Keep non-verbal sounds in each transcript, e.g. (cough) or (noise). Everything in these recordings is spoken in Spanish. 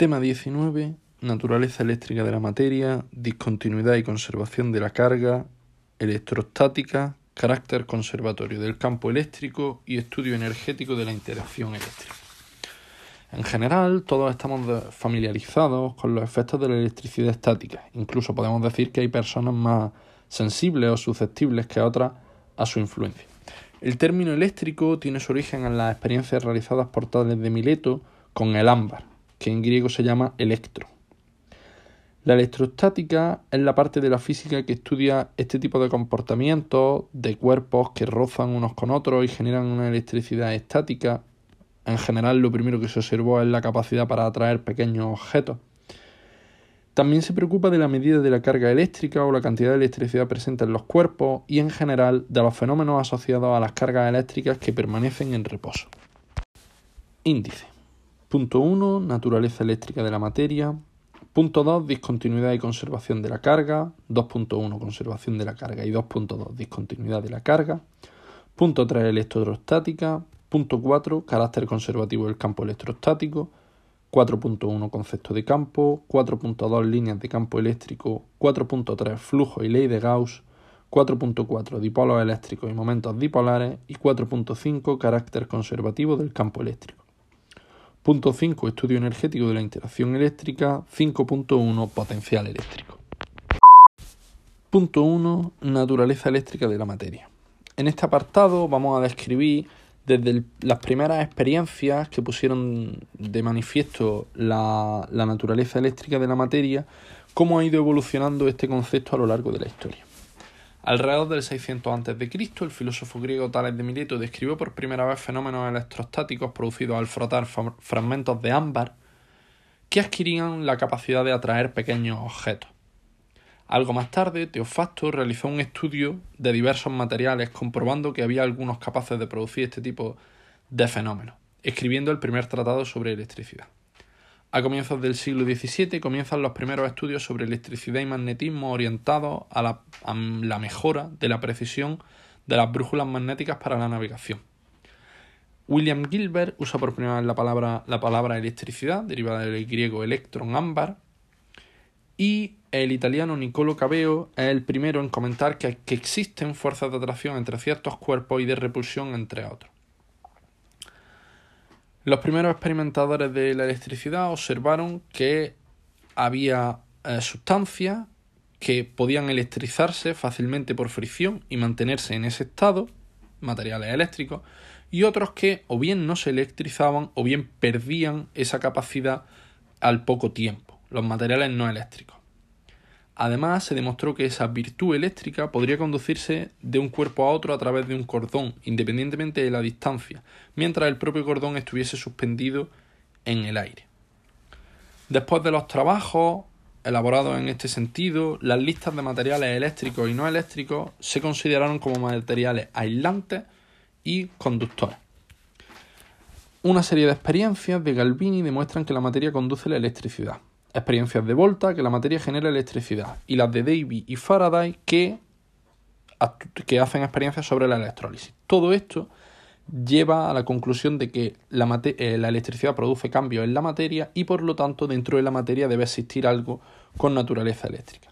Tema 19. Naturaleza eléctrica de la materia, discontinuidad y conservación de la carga, electrostática, carácter conservatorio del campo eléctrico y estudio energético de la interacción eléctrica. En general, todos estamos familiarizados con los efectos de la electricidad estática. Incluso podemos decir que hay personas más sensibles o susceptibles que otras a su influencia. El término eléctrico tiene su origen en las experiencias realizadas por Tales de Mileto con el ámbar, que en griego se llama electro. La electrostática es la parte de la física que estudia este tipo de comportamientos de cuerpos que rozan unos con otros y generan una electricidad estática en general, lo primero que se observó es la capacidad para atraer pequeños objetos. También se preocupa de la medida de la carga eléctrica o la cantidad de electricidad presente en los cuerpos y en general de los fenómenos asociados a las cargas eléctricas que permanecen en reposo. Índice. Punto 1. Naturaleza eléctrica de la materia. Punto 2. Discontinuidad y conservación de la carga. 2.1. Conservación de la carga y 2.2. Discontinuidad de la carga. Punto 3. Electrostática. Punto 4. Carácter conservativo del campo electrostático. 4.1 Concepto de campo. 4.2 Líneas de campo eléctrico. 4.3 Flujo y ley de Gauss. 4.4 Dipolos eléctricos y momentos dipolares. Y 4.5 Carácter conservativo del campo eléctrico. Punto 5 Estudio energético de la interacción eléctrica. 5.1 Potencial eléctrico. Punto 1 Naturaleza eléctrica de la materia. En este apartado vamos a describir desde las primeras experiencias que pusieron de manifiesto la, la, naturaleza eléctrica de la materia, cómo ha ido evolucionando este concepto a lo largo de la historia. Alrededor del 600 a.C., el filósofo griego Tales de Mileto describió por primera vez fenómenos electrostáticos producidos al frotar fragmentos de ámbar que adquirían la capacidad de atraer pequeños objetos. Algo más tarde, Teofacto realizó un estudio de diversos materiales comprobando que había algunos capaces de producir este tipo de fenómenos, escribiendo el primer tratado sobre electricidad. A comienzos del siglo XVII comienzan los primeros estudios sobre electricidad y magnetismo orientados a la, mejora de la precisión de las brújulas magnéticas para la navegación. William Gilbert usa por primera vez la palabra, la palabra electricidad, derivada del griego electron ámbar, y el italiano Niccolo Cabeo es el primero en comentar que existen fuerzas de atracción entre ciertos cuerpos y de repulsión entre otros. Los primeros experimentadores de la electricidad observaron que había eh, sustancias que podían electrizarse fácilmente por fricción y mantenerse en ese estado, materiales eléctricos, y otros que o bien no se electrizaban o bien perdían esa capacidad al poco tiempo, los materiales no eléctricos. Además, se demostró que esa virtud eléctrica podría conducirse de un cuerpo a otro a través de un cordón, independientemente de la distancia, mientras el propio cordón estuviese suspendido en el aire. Después de los trabajos elaborados en este sentido, las listas de materiales eléctricos y no eléctricos se consideraron como materiales aislantes y conductores. Una serie de experiencias de Galvini demuestran que la materia conduce la electricidad experiencias de Volta que la materia genera electricidad y las de Davy y Faraday que, hacen experiencias sobre la electrólisis. Todo esto lleva a la conclusión de que la, eh, la, electricidad produce cambios en la materia y por lo tanto dentro de la materia debe existir algo con naturaleza eléctrica.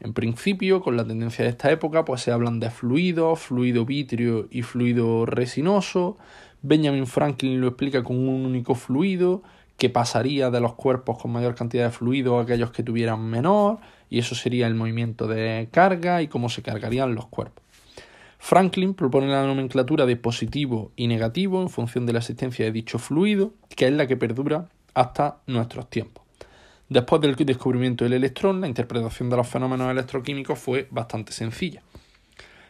En principio, con la tendencia de esta época, pues se hablan de fluidos, fluido vítreo y fluido resinoso. Benjamin Franklin lo explica con un único fluido que pasaría de los cuerpos con mayor cantidad de fluido a aquellos que tuvieran menor, y eso sería el movimiento de carga y cómo se cargarían los cuerpos. Franklin propone la nomenclatura de positivo y negativo en función de la existencia de dicho fluido, que es la que perdura hasta nuestros tiempos. Después del descubrimiento del electrón, la interpretación de los fenómenos electroquímicos fue bastante sencilla.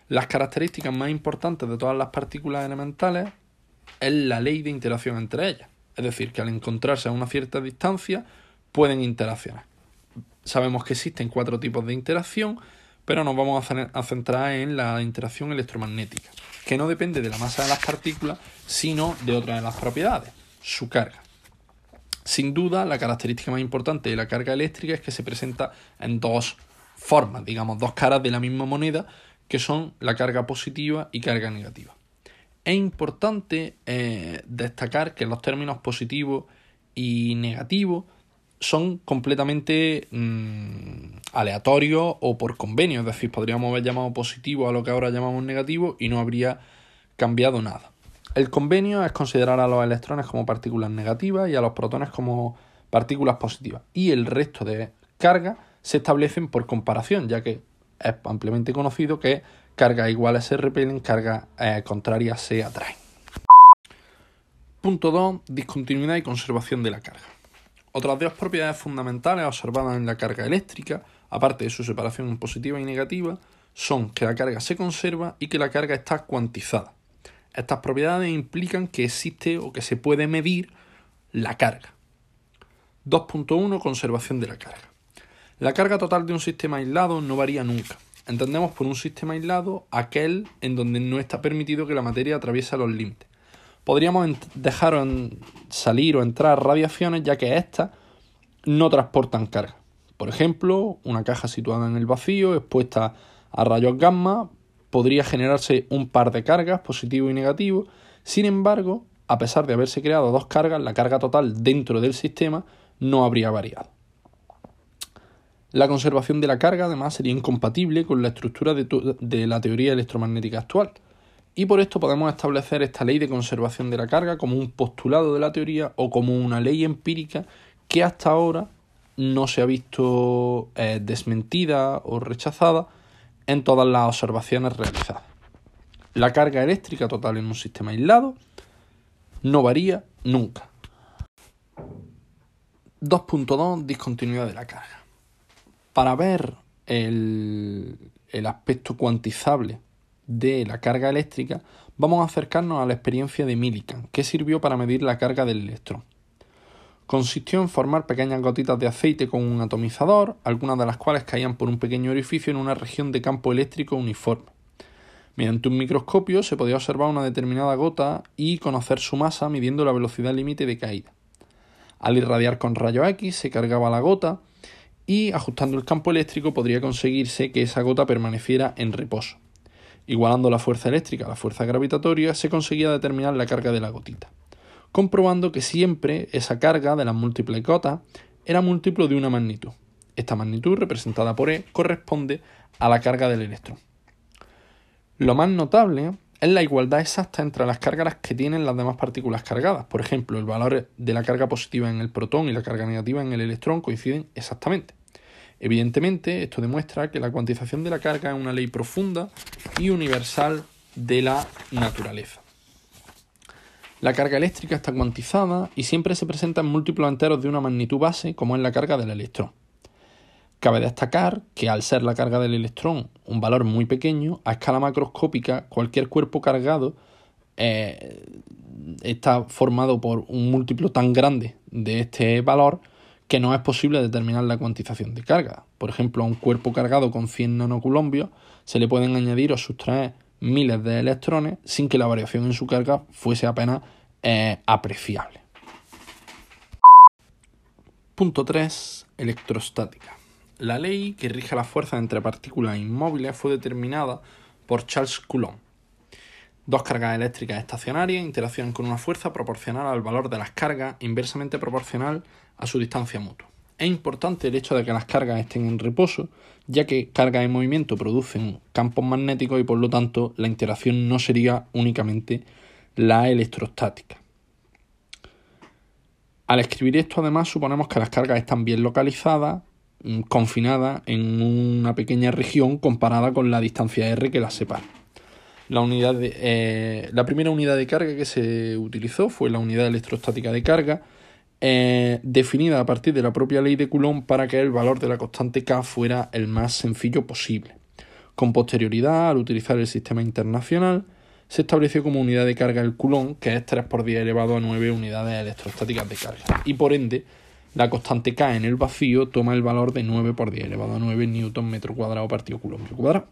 Las características más importantes de todas las partículas elementales es la ley de interacción entre ellas. Es decir, que al encontrarse a una cierta distancia pueden interaccionar. Sabemos que existen cuatro tipos de interacción, pero nos vamos a centrar en la interacción electromagnética, que no depende de la masa de las partículas, sino de otra de las propiedades, su carga. Sin duda, la característica más importante de la carga eléctrica es que se presenta en dos formas, digamos, dos caras de la misma moneda, que son la carga positiva y carga negativa. Es importante eh, destacar que los términos positivo y negativo son completamente mm, aleatorios o por convenio, es decir, podríamos haber llamado positivo a lo que ahora llamamos negativo y no habría cambiado nada. El convenio es considerar a los electrones como partículas negativas y a los protones como partículas positivas. Y el resto de cargas se establecen por comparación, ya que es ampliamente conocido que cargas iguales se repelen, cargas eh, contrarias se atraen. Punto 2. Discontinuidad y conservación de la carga. Otras dos propiedades fundamentales observadas en la carga eléctrica, aparte de su separación positiva y negativa, son que la carga se conserva y que la carga está cuantizada. Estas propiedades implican que existe o que se puede medir la carga. 2.1 Conservación de la carga. La carga total de un sistema aislado no varía nunca. Entendemos por un sistema aislado aquel en donde no está permitido que la materia atraviese los límites. Podríamos dejar salir o entrar radiaciones ya que éstas no transportan carga. Por ejemplo, una caja situada en el vacío expuesta a rayos gamma podría generarse un par de cargas, positivo y negativo. Sin embargo, a pesar de haberse creado dos cargas, la carga total dentro del sistema no habría variado. La conservación de la carga además sería incompatible con la estructura de, la teoría electromagnética actual. Y por esto podemos establecer esta ley de conservación de la carga como un postulado de la teoría o como una ley empírica que hasta ahora no se ha visto eh, desmentida o rechazada en todas las observaciones realizadas. La carga eléctrica total en un sistema aislado no varía nunca. 2.2 Discontinuidad de la carga. Para ver el, el aspecto cuantizable de la carga eléctrica, vamos a acercarnos a la experiencia de Millikan, que sirvió para medir la carga del electrón. Consistió en formar pequeñas gotitas de aceite con un atomizador, algunas de las cuales caían por un pequeño orificio en una región de campo eléctrico uniforme. Mediante un microscopio se podía observar una determinada gota y conocer su masa midiendo la velocidad límite de caída. Al irradiar con rayos X se cargaba la gota y ajustando el campo eléctrico podría conseguirse que esa gota permaneciera en reposo. Igualando la fuerza eléctrica a la fuerza gravitatoria se conseguía determinar la carga de la gotita comprobando que siempre esa carga de las múltiples gotas era múltiplo de una magnitud. Esta magnitud, representada por E, corresponde a la carga del electrón. Lo más notable es la igualdad exacta entre las cargas que tienen las demás partículas cargadas. Por ejemplo, el valor de la carga positiva en el protón y la carga negativa en el electrón coinciden exactamente. Evidentemente, esto demuestra que la cuantización de la carga es una ley profunda y universal de la naturaleza. La carga eléctrica está cuantizada y siempre se presenta en múltiplos enteros de una magnitud base, como es la carga del electrón. Cabe destacar que al ser la carga del electrón un valor muy pequeño, a escala macroscópica cualquier cuerpo cargado eh, está formado por un múltiplo tan grande de este valor que no es posible determinar la cuantización de carga. Por ejemplo, a un cuerpo cargado con 100 nanocoulombios se le pueden añadir o sustraer miles de electrones sin que la variación en su carga fuese apenas eh, apreciable. Punto 3. Electrostática. La ley que rige la fuerza entre partículas inmóviles fue determinada por Charles Coulomb. Dos cargas eléctricas estacionarias interaccionan con una fuerza proporcional al valor de las cargas inversamente proporcional a su distancia mutua. Es importante el hecho de que las cargas estén en reposo, ya que cargas en movimiento producen campos magnéticos y por lo tanto la interacción no sería únicamente la electrostática. Al escribir esto además suponemos que las cargas están bien localizadas, mm, confinadas en una pequeña región comparada con la distancia r que las separa. La, unidad eh, la primera unidad de carga que se utilizó fue la unidad electrostática de carga, eh, definida a partir de la propia ley de Coulomb para que el valor de la constante K fuera el más sencillo posible. Con posterioridad, al utilizar el sistema internacional, se estableció como unidad de carga el Coulomb, que es 3 por 10 elevado a 9 unidades electrostáticas de carga. Y por ende, la constante K en el vacío toma el valor de 9 por 10 elevado a 9 newton metro cuadrado partido coulomb cuadrado.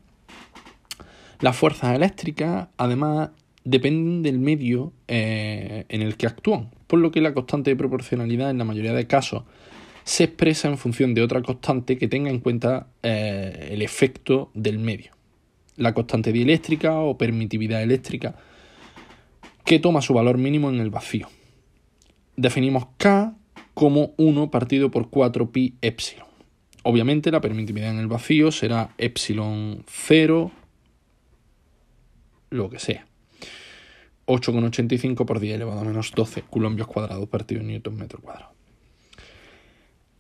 Las fuerzas eléctricas, además, dependen del medio eh, en el que actúan, por lo que la constante de proporcionalidad en la mayoría de casos se expresa en función de otra constante que tenga en cuenta eh, el efecto del medio. La constante dieléctrica o permitividad eléctrica que toma su valor mínimo en el vacío. Definimos K como 1 partido por 4 pi epsilon. Obviamente la permitividad en el vacío será epsilon 0, lo que sea. 8,85 por 10 elevado a menos 12 columpios cuadrados partido newton metro cuadrado.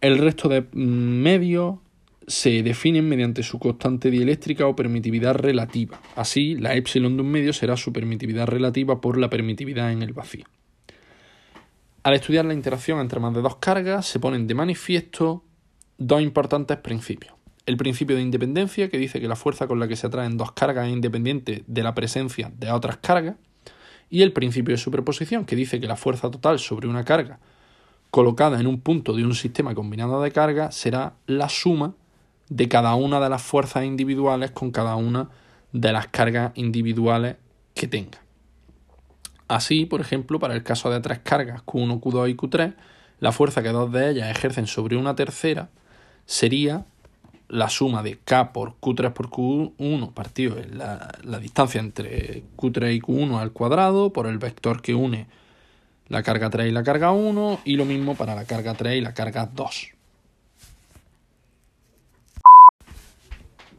El resto de medios se definen mediante su constante dieléctrica o permitividad relativa. Así, la epsilon de un medio será su permitividad relativa por la permitividad en el vacío. Al estudiar la interacción entre más de dos cargas, se ponen de manifiesto dos importantes principios. El principio de independencia, que dice que la fuerza con la que se atraen dos cargas es independiente de la presencia de otras cargas, y el principio de superposición, que dice que la fuerza total sobre una carga colocada en un punto de un sistema combinado de cargas será la suma de cada una de las fuerzas individuales con cada una de las cargas individuales que tenga. Así, por ejemplo, para el caso de tres cargas Q1, Q2 y Q3, la fuerza que dos de ellas ejercen sobre una tercera sería la suma de K por Q3 por Q1 partido en la, la, distancia entre Q3 y Q1 al cuadrado por el vector que une la carga 3 y la carga 1 y lo mismo para la carga 3 y la carga 2.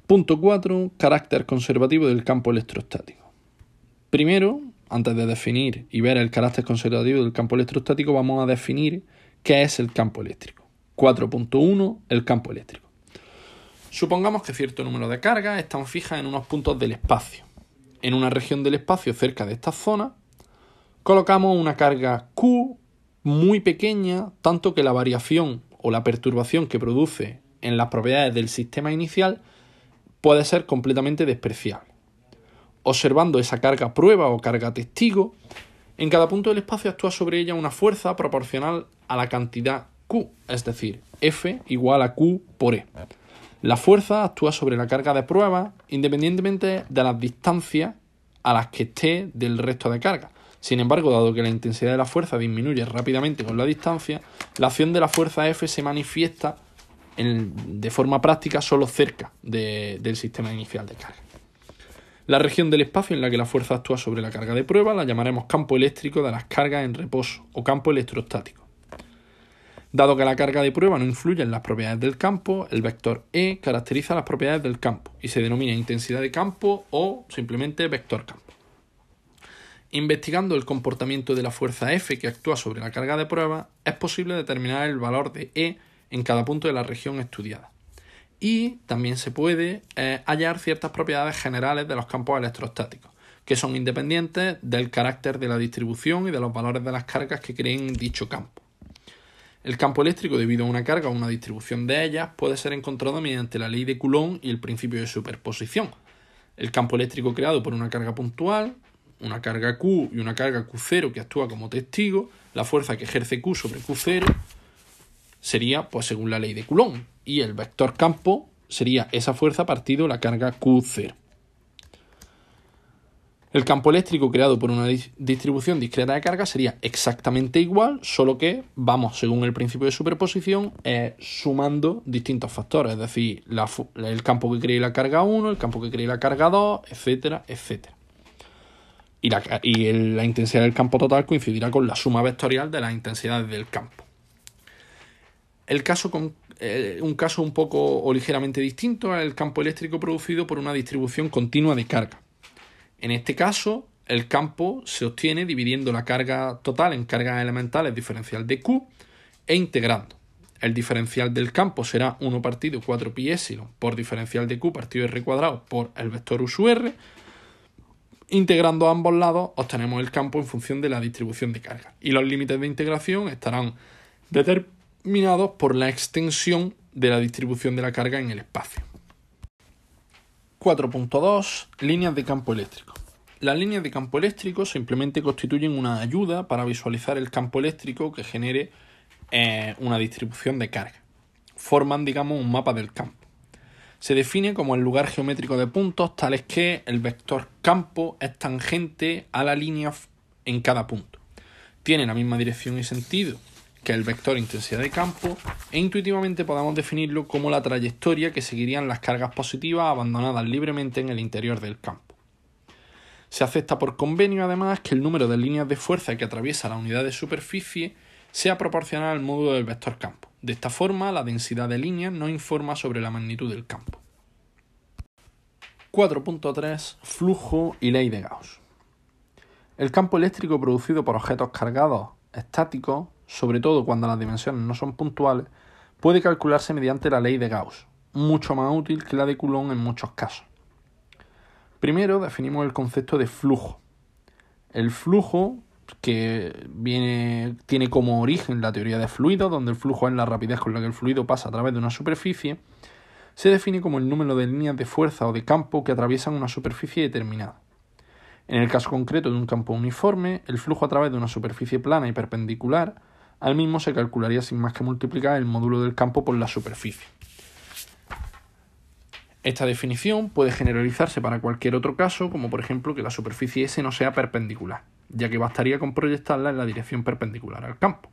Punto 4. Carácter conservativo del campo electrostático. Primero, antes de definir y ver el carácter conservativo del campo electrostático, vamos a definir qué es el campo eléctrico. 4.1. El campo eléctrico. Supongamos que cierto número de cargas están fijas en unos puntos del espacio. En una región del espacio cerca de esta zona, colocamos una carga Q muy pequeña, tanto que la variación o la perturbación que produce en las propiedades del sistema inicial puede ser completamente despreciable. Observando esa carga prueba o carga testigo, en cada punto del espacio actúa sobre ella una fuerza proporcional a la cantidad Q, es decir, F igual a Q por E. La fuerza actúa sobre la carga de prueba independientemente de las distancias a las que esté del resto de carga. Sin embargo, dado que la intensidad de la fuerza disminuye rápidamente con la distancia, la acción de la fuerza F se manifiesta de forma práctica solo cerca del sistema inicial de carga. La región del espacio en la que la fuerza actúa sobre la carga de prueba la llamaremos campo eléctrico de las cargas en reposo o campo electrostático. Dado que la carga de prueba no influye en las propiedades del campo, el vector E caracteriza las propiedades del campo y se denomina intensidad de campo o simplemente vector campo. Investigando el comportamiento de la fuerza F que actúa sobre la carga de prueba, es posible determinar el valor de E en cada punto de la región estudiada. Y también se puede eh, hallar ciertas propiedades generales de los campos electrostáticos, que son independientes del carácter de la distribución y de los valores de las cargas que creen dicho campo. El campo eléctrico, debido a una carga o una distribución de ellas, puede ser encontrado mediante la ley de Coulomb y el principio de superposición. El campo eléctrico creado por una carga puntual, una carga Q y una carga Q0 que actúa como testigo, la fuerza que ejerce Q sobre Q0 sería, pues según la ley de Coulomb, y el vector campo sería esa fuerza partido la carga Q0. El campo eléctrico creado por una distribución discreta de carga sería exactamente igual, solo que vamos, según el principio de superposición, eh, sumando distintos factores, es decir, el campo que cree la carga 1, el campo que cree la carga 2, etcétera, etcétera. Y, la, y la intensidad del campo total coincidirá con la suma vectorial de las intensidades del campo. El caso con, eh, un caso un poco o ligeramente distinto el campo eléctrico producido por una distribución continua de carga. En este caso, el campo se obtiene dividiendo la carga total en cargas elementales diferencial de Q e integrando. El diferencial del campo será 1 partido 4 pi epsilon por diferencial de Q partido R cuadrado por el vector U R. Integrando ambos lados obtenemos el campo en función de la distribución de carga. Y los límites de integración estarán determinados minados por la extensión de la distribución de la carga en el espacio. 4.2 Líneas de campo eléctrico. Las líneas de campo eléctrico simplemente constituyen una ayuda para visualizar el campo eléctrico que genere eh, una distribución de carga. Forman, digamos, un mapa del campo. Se define como el lugar geométrico de puntos tales que el vector campo es tangente a la línea en cada punto. Tiene la misma dirección y sentido que el vector intensidad de campo, e intuitivamente podemos definirlo como la trayectoria que seguirían las cargas positivas abandonadas libremente en el interior del campo. Se acepta por convenio además que el número de líneas de fuerza que atraviesa la unidad de superficie sea proporcional al módulo del vector campo. De esta forma, la densidad de líneas no informa sobre la magnitud del campo. 4.3 Flujo y ley de Gauss. El campo eléctrico producido por objetos cargados estáticos, sobre todo cuando las dimensiones no son puntuales, puede calcularse mediante la ley de Gauss, mucho más útil que la de Coulomb en muchos casos. Primero definimos el concepto de flujo. El flujo, que tiene como origen la teoría de fluidos, donde el flujo es la rapidez con la que el fluido pasa a través de una superficie, se define como el número de líneas de fuerza o de campo que atraviesan una superficie determinada. En el caso concreto de un campo uniforme, el flujo a través de una superficie plana y perpendicular al mismo se calcularía sin más que multiplicar el módulo del campo por la superficie. Esta definición puede generalizarse para cualquier otro caso, como por ejemplo que la superficie S no sea perpendicular, ya que bastaría con proyectarla en la dirección perpendicular al campo.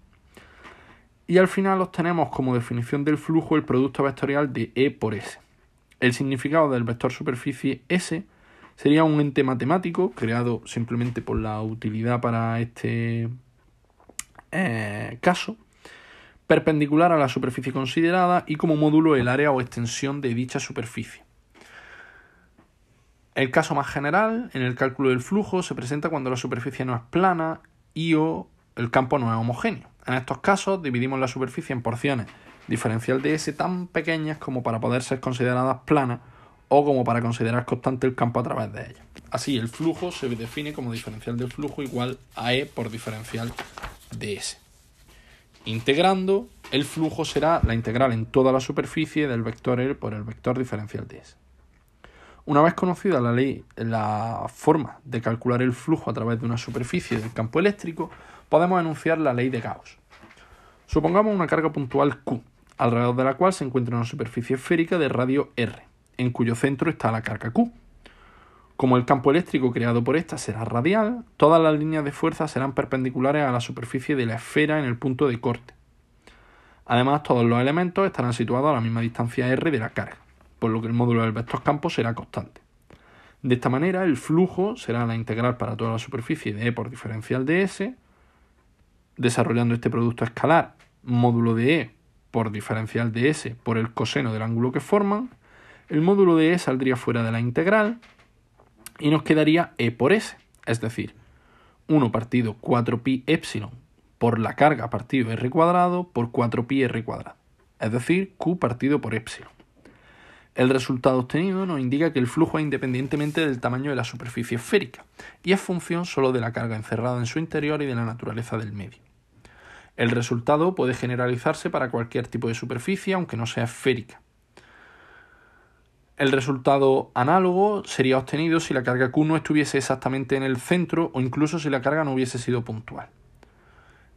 Y al final obtenemos como definición del flujo el producto vectorial de E por S. El significado del vector superficie S sería un ente matemático creado simplemente por la utilidad para este eh, caso, perpendicular a la superficie considerada y como módulo el área o extensión de dicha superficie. El caso más general, en el cálculo del flujo, se presenta cuando la superficie no es plana y o el campo no es homogéneo. En estos casos dividimos la superficie en porciones diferencial de S tan pequeñas como para poder ser consideradas planas o como para considerar constante el campo a través de ella. Así, el flujo se define como diferencial del flujo igual a E por diferencial de S. Integrando, el flujo será la integral en toda la superficie del vector E por el vector diferencial de S. Una vez conocida la ley, la forma de calcular el flujo a través de una superficie del campo eléctrico, podemos enunciar la ley de Gauss. Supongamos una carga puntual Q, alrededor de la cual se encuentra una superficie esférica de radio R, en cuyo centro está la carga Q. Como el campo eléctrico creado por esta será radial, todas las líneas de fuerza serán perpendiculares a la superficie de la esfera en el punto de corte. Además, todos los elementos estarán situados a la misma distancia r de la carga, por lo que el módulo del vector campo será constante. De esta manera, el flujo será la integral para toda la superficie de E por diferencial de S, desarrollando este producto escalar, módulo de E por diferencial de S por el coseno del ángulo que forman, el módulo de E saldría fuera de la integral y nos quedaría E por S, es decir, 1 partido 4pi epsilon por la carga partido r cuadrado por 4pi r cuadrado, es decir, q partido por epsilon. El resultado obtenido nos indica que el flujo es independientemente del tamaño de la superficie esférica y es función solo de la carga encerrada en su interior y de la naturaleza del medio. El resultado puede generalizarse para cualquier tipo de superficie, aunque no sea esférica. El resultado análogo sería obtenido si la carga Q no estuviese exactamente en el centro o incluso si la carga no hubiese sido puntual.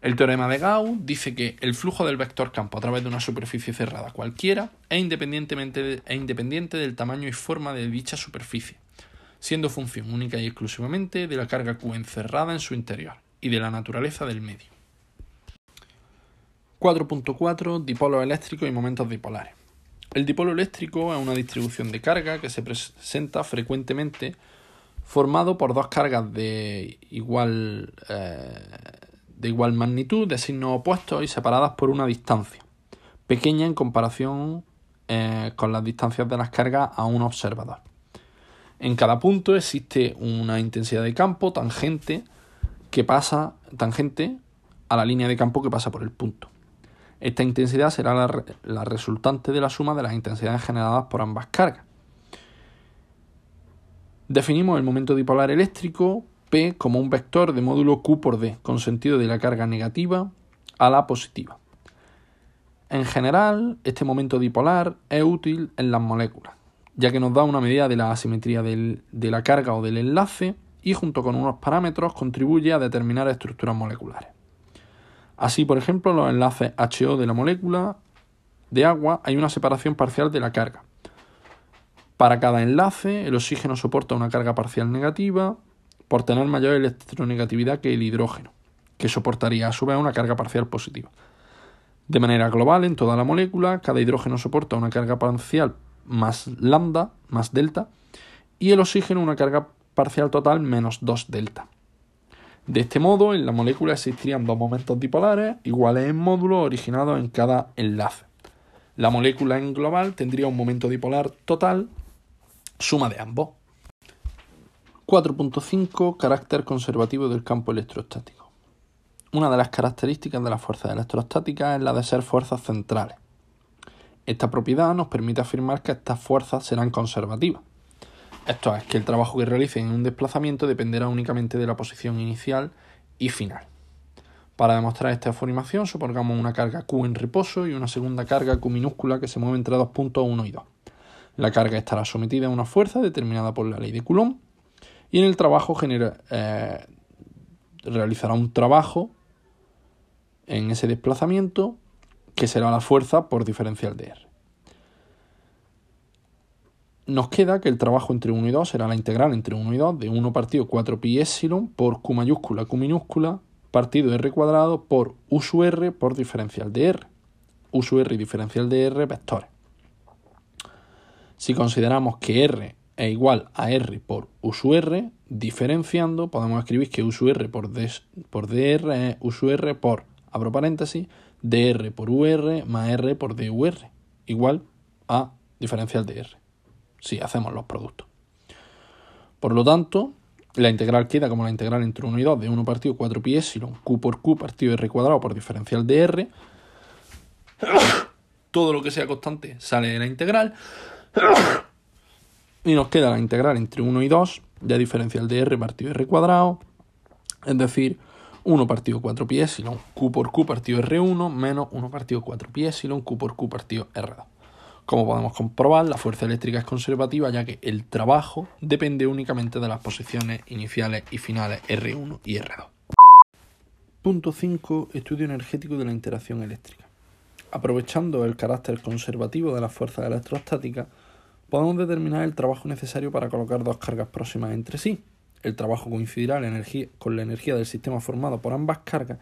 El teorema de Gauss dice que el flujo del vector campo a través de una superficie cerrada cualquiera es, independientemente es independiente del tamaño y forma de dicha superficie, siendo función única y exclusivamente de la carga Q encerrada en su interior y de la naturaleza del medio. 4.4 Dipolos eléctricos y momentos dipolares. El dipolo eléctrico es una distribución de carga que se presenta frecuentemente formado por dos cargas de igual, eh, de igual magnitud, de signos opuestos y separadas por una distancia, pequeña en comparación eh, con las distancias de las cargas a un observador. En cada punto existe una intensidad de campo tangente que pasa tangente a la línea de campo que pasa por el punto. Esta intensidad será la, resultante de la suma de las intensidades generadas por ambas cargas. Definimos el momento dipolar eléctrico P como un vector de módulo Q por D, con sentido de la carga negativa a la positiva. En general, este momento dipolar es útil en las moléculas, ya que nos da una medida de la asimetría de la carga o del enlace y junto con unos parámetros contribuye a determinar estructuras moleculares. Así, por ejemplo, los enlaces HO de la molécula de agua hay una separación parcial de la carga. Para cada enlace, el oxígeno soporta una carga parcial negativa por tener mayor electronegatividad que el hidrógeno, que soportaría a su vez una carga parcial positiva. De manera global, en toda la molécula, cada hidrógeno soporta una carga parcial más lambda, más delta, y el oxígeno una carga parcial total menos 2 delta. De este modo, en la molécula existirían dos momentos dipolares iguales en módulos originados en cada enlace. La molécula en global tendría un momento dipolar total, suma de ambos. 4.5 Carácter conservativo del campo electrostático. Una de las características de las fuerzas electrostáticas es la de ser fuerzas centrales. Esta propiedad nos permite afirmar que estas fuerzas serán conservativas. Esto es, que el trabajo que realicen en un desplazamiento dependerá únicamente de la posición inicial y final. Para demostrar esta afirmación, supongamos una carga Q en reposo y una segunda carga Q minúscula que se mueve entre dos puntos 1 y 2. La carga estará sometida a una fuerza determinada por la ley de Coulomb y en el trabajo eh, realizará un trabajo en ese desplazamiento que será la fuerza por diferencial de R. Nos queda que el trabajo entre 1 y 2 será la integral entre 1 y 2 de 1 partido 4 pi epsilon por Q mayúscula Q minúscula partido R cuadrado por U R por diferencial de R. U R y diferencial de R vectores. Si consideramos que R es igual a R por U R, diferenciando, podemos escribir que U sub R por, D, por DR es U R por, abro paréntesis, dr por ur más r por dur, igual a diferencial de r, si hacemos los productos. Por lo tanto, la integral queda como la integral entre 1 y 2 de 1 partido 4 pi epsilon q por q partido r cuadrado por diferencial de r. (coughs) Todo lo que sea constante sale de la integral. (coughs) Y nos queda la integral entre 1 y 2 de diferencial de r partido r cuadrado. Es decir, 1 partido 4 pi epsilon q por q partido R1 menos 1 partido 4 pi epsilon q por q partido R2. Como podemos comprobar, la fuerza eléctrica es conservativa ya que el trabajo depende únicamente de las posiciones iniciales y finales R1 y R2. Punto 5. Estudio energético de la interacción eléctrica. Aprovechando el carácter conservativo de las fuerzas electrostáticas, podemos determinar el trabajo necesario para colocar dos cargas próximas entre sí, el trabajo coincidirá con la energía del sistema formado por ambas cargas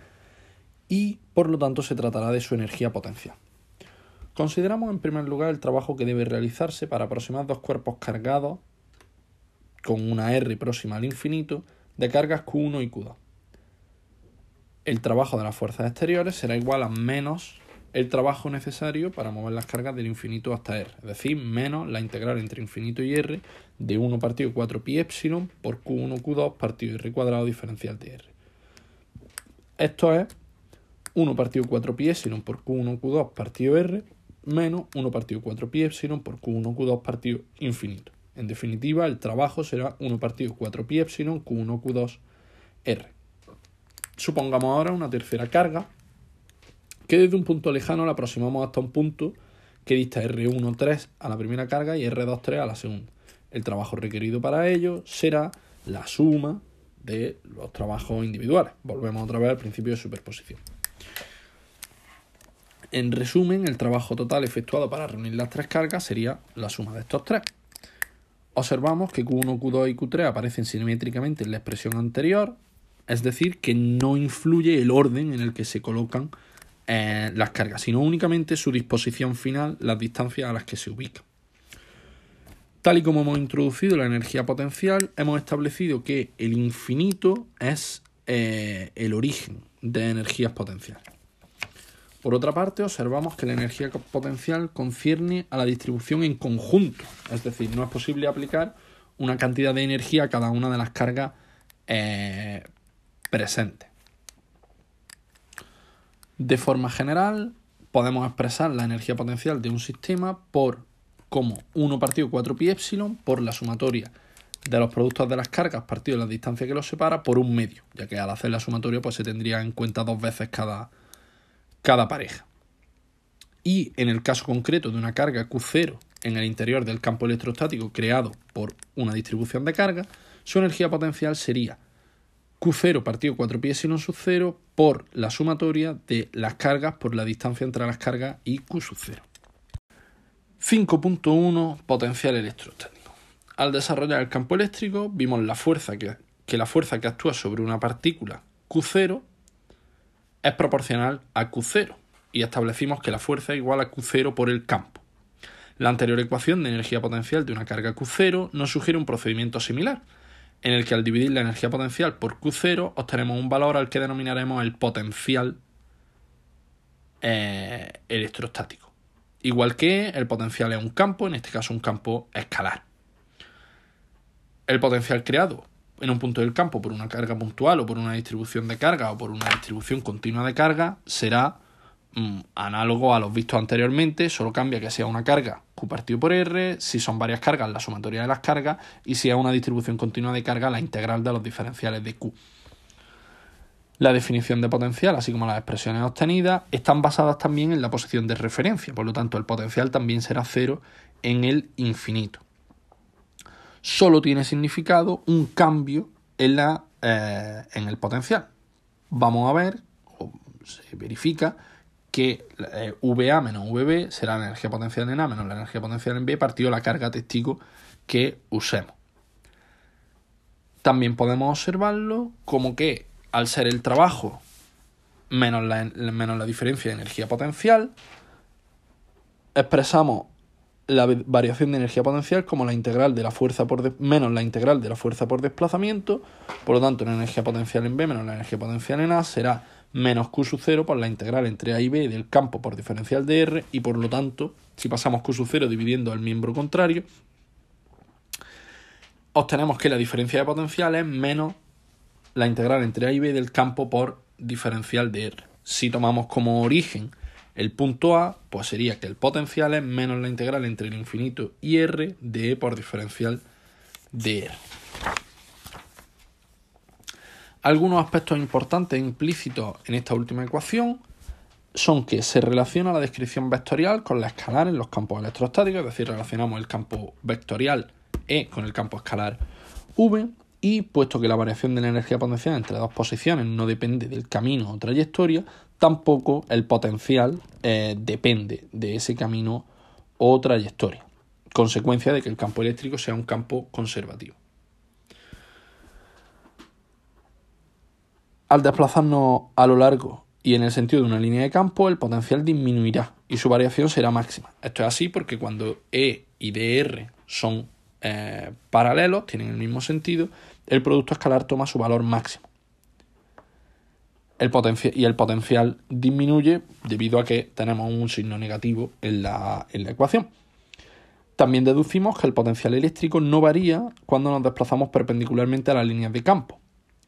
y por lo tanto se tratará de su energía potencial. Consideramos en primer lugar el trabajo que debe realizarse para aproximar dos cuerpos cargados con una R próxima al infinito de cargas Q1 y Q2. El trabajo de las fuerzas exteriores será igual a menos el trabajo necesario para mover las cargas del infinito hasta R, es decir, menos la integral entre infinito y R de 1 partido 4 pi epsilon por Q1 Q2 partido R cuadrado diferencial de R. Esto es 1 partido 4 pi epsilon por Q1 Q2 partido R menos 1 partido 4 pi epsilon por Q1 Q2 partido infinito. En definitiva, el trabajo será 1 partido 4 pi epsilon Q1 Q2 R. Supongamos ahora una tercera carga que desde un punto lejano la aproximamos hasta un punto que dista R1 3 a la primera carga y R2 3 a la segunda. El trabajo requerido para ello será la suma de los trabajos individuales. Volvemos otra vez al principio de superposición. En resumen, el trabajo total efectuado para reunir las tres cargas sería la suma de estos tres. Observamos que Q1, Q2 y Q3 aparecen simétricamente en la expresión anterior, es decir, que no influye el orden en el que se colocan eh, las cargas, sino únicamente su disposición final, las distancias a las que se ubica. Tal y como hemos introducido la energía potencial, hemos establecido que el infinito es eh, el origen de energías potenciales. Por otra parte, observamos que la energía potencial concierne a la distribución en conjunto, es decir, no es posible aplicar una cantidad de energía a cada una de las cargas eh, presentes. De forma general, podemos expresar la energía potencial de un sistema por como 1 partido 4 pi epsilon por la sumatoria de los productos de las cargas partido de la distancia que los separa por un medio, ya que al hacer la sumatoria pues se tendría en cuenta dos veces cada, cada pareja. Y en el caso concreto de una carga Q0 en el interior del campo electrostático creado por una distribución de carga, su energía potencial sería Q0 partido 4 pi epsilon sub 0 por la sumatoria de las cargas por la distancia entre las cargas y Q sub 0. 5.1 Potencial electrostático. Al desarrollar el campo eléctrico vimos la fuerza que, que la fuerza que actúa sobre una partícula Q0 es proporcional a Q0 y establecimos que la fuerza es igual a Q0 por el campo. La anterior ecuación de energía potencial de una carga Q0 nos sugiere un procedimiento similar, en el que al dividir la energía potencial por Q0 obtenemos un valor al que denominaremos el potencial eh, electrostático. Igual que el potencial es un campo, en este caso un campo escalar. El potencial creado en un punto del campo por una carga puntual o por una distribución de carga o por una distribución continua de carga será mm, análogo a los vistos anteriormente, solo cambia que sea una carga Q partido por R, si son varias cargas la sumatoria de las cargas y si es una distribución continua de carga la integral de los diferenciales de Q. La definición de potencial, así como las expresiones obtenidas, están basadas también en la posición de referencia, por lo tanto el potencial también será cero en el infinito solo tiene significado un cambio en, la, eh, en el potencial. Vamos a ver, o se verifica, que eh, VA menos VB será la energía potencial en A menos la energía potencial en B partido la carga testigo que usemos. También podemos observarlo como que al ser el trabajo menos la, menos la diferencia de energía potencial, expresamos la variación de energía potencial como la integral de la fuerza por menos la integral de la fuerza por desplazamiento. Por lo tanto, la energía potencial en B menos la energía potencial en A será menos Q sub 0 por la integral entre A y B del campo por diferencial de R y por lo tanto, si pasamos Q sub 0 dividiendo el miembro contrario, obtenemos que la diferencia de potencial es menos la integral entre A y B del campo por diferencial de R. Si tomamos como origen el punto A pues sería que el potencial es menos la integral entre el infinito y R de E por diferencial de R. Algunos aspectos importantes e implícitos en esta última ecuación son que se relaciona la descripción vectorial con la escalar en los campos electrostáticos, es decir, relacionamos el campo vectorial E con el campo escalar V, y puesto que la variación de la energía potencial entre dos posiciones no depende del camino o trayectoria, tampoco el potencial eh, depende de ese camino o trayectoria, consecuencia de que el campo eléctrico sea un campo conservativo. Al desplazarnos a lo largo y en el sentido de una línea de campo, el potencial disminuirá y su variación será máxima. Esto es así porque cuando E y DR son eh, paralelos, tienen el mismo sentido, el producto escalar toma su valor máximo. El y el potencial disminuye debido a que tenemos un signo negativo en la, en la ecuación. También deducimos que el potencial eléctrico no varía cuando nos desplazamos perpendicularmente a las líneas de campo.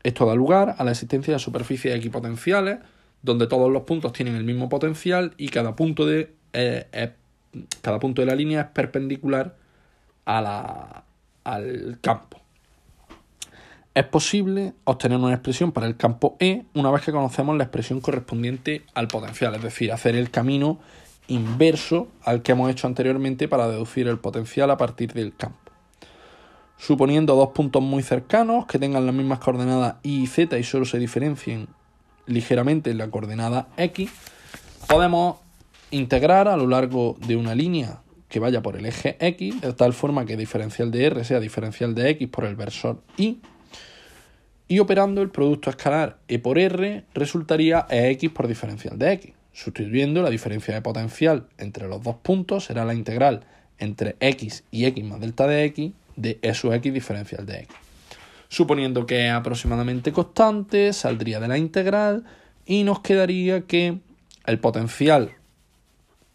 Esto da lugar a la existencia de superficies equipotenciales, donde todos los puntos tienen el mismo potencial y cada punto de, eh, cada punto de la línea es perpendicular a la, al campo. Es posible obtener una expresión para el campo E una vez que conocemos la expresión correspondiente al potencial, es decir, hacer el camino inverso al que hemos hecho anteriormente para deducir el potencial a partir del campo. Suponiendo dos puntos muy cercanos que tengan las mismas coordenadas y z y solo se diferencien ligeramente en la coordenada x, podemos integrar a lo largo de una línea que vaya por el eje x, de tal forma que diferencial de r sea diferencial de x por el versor y, y operando el producto escalar e por r resultaría ex por diferencial de x. Sustituyendo la diferencia de potencial entre los dos puntos será la integral entre x y x más delta de x de e sub x diferencial de x. Suponiendo que es aproximadamente constante, saldría de la integral y nos quedaría que el potencial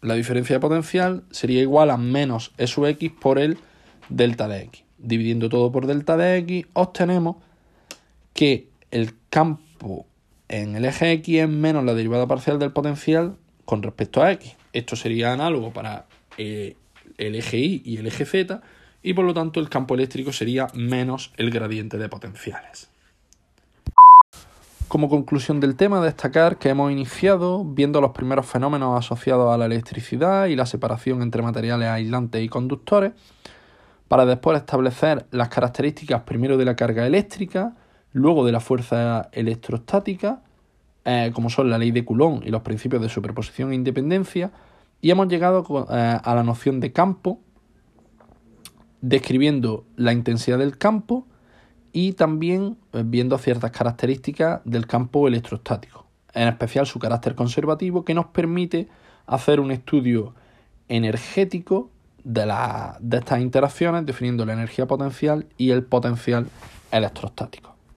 la diferencia de potencial sería igual a menos E sub x por el delta de x. Dividiendo todo por delta de x, obtenemos que el campo en el eje x es menos la derivada parcial del potencial con respecto a x. Esto sería análogo para eh, el eje y y el eje z y por lo tanto el campo eléctrico sería menos el gradiente de potenciales. Como conclusión del tema, destacar que hemos iniciado viendo los primeros fenómenos asociados a la electricidad y la separación entre materiales aislantes y conductores, para después establecer las características primero de la carga eléctrica, luego de la fuerza electrostática, eh, como son la ley de Coulomb y los principios de superposición e independencia, y hemos llegado eh, a la noción de campo, describiendo la intensidad del campo, y también eh, viendo ciertas características del campo electrostático, en especial su carácter conservativo que nos permite hacer un estudio energético de, de estas interacciones definiendo la energía potencial y el potencial electrostáticos.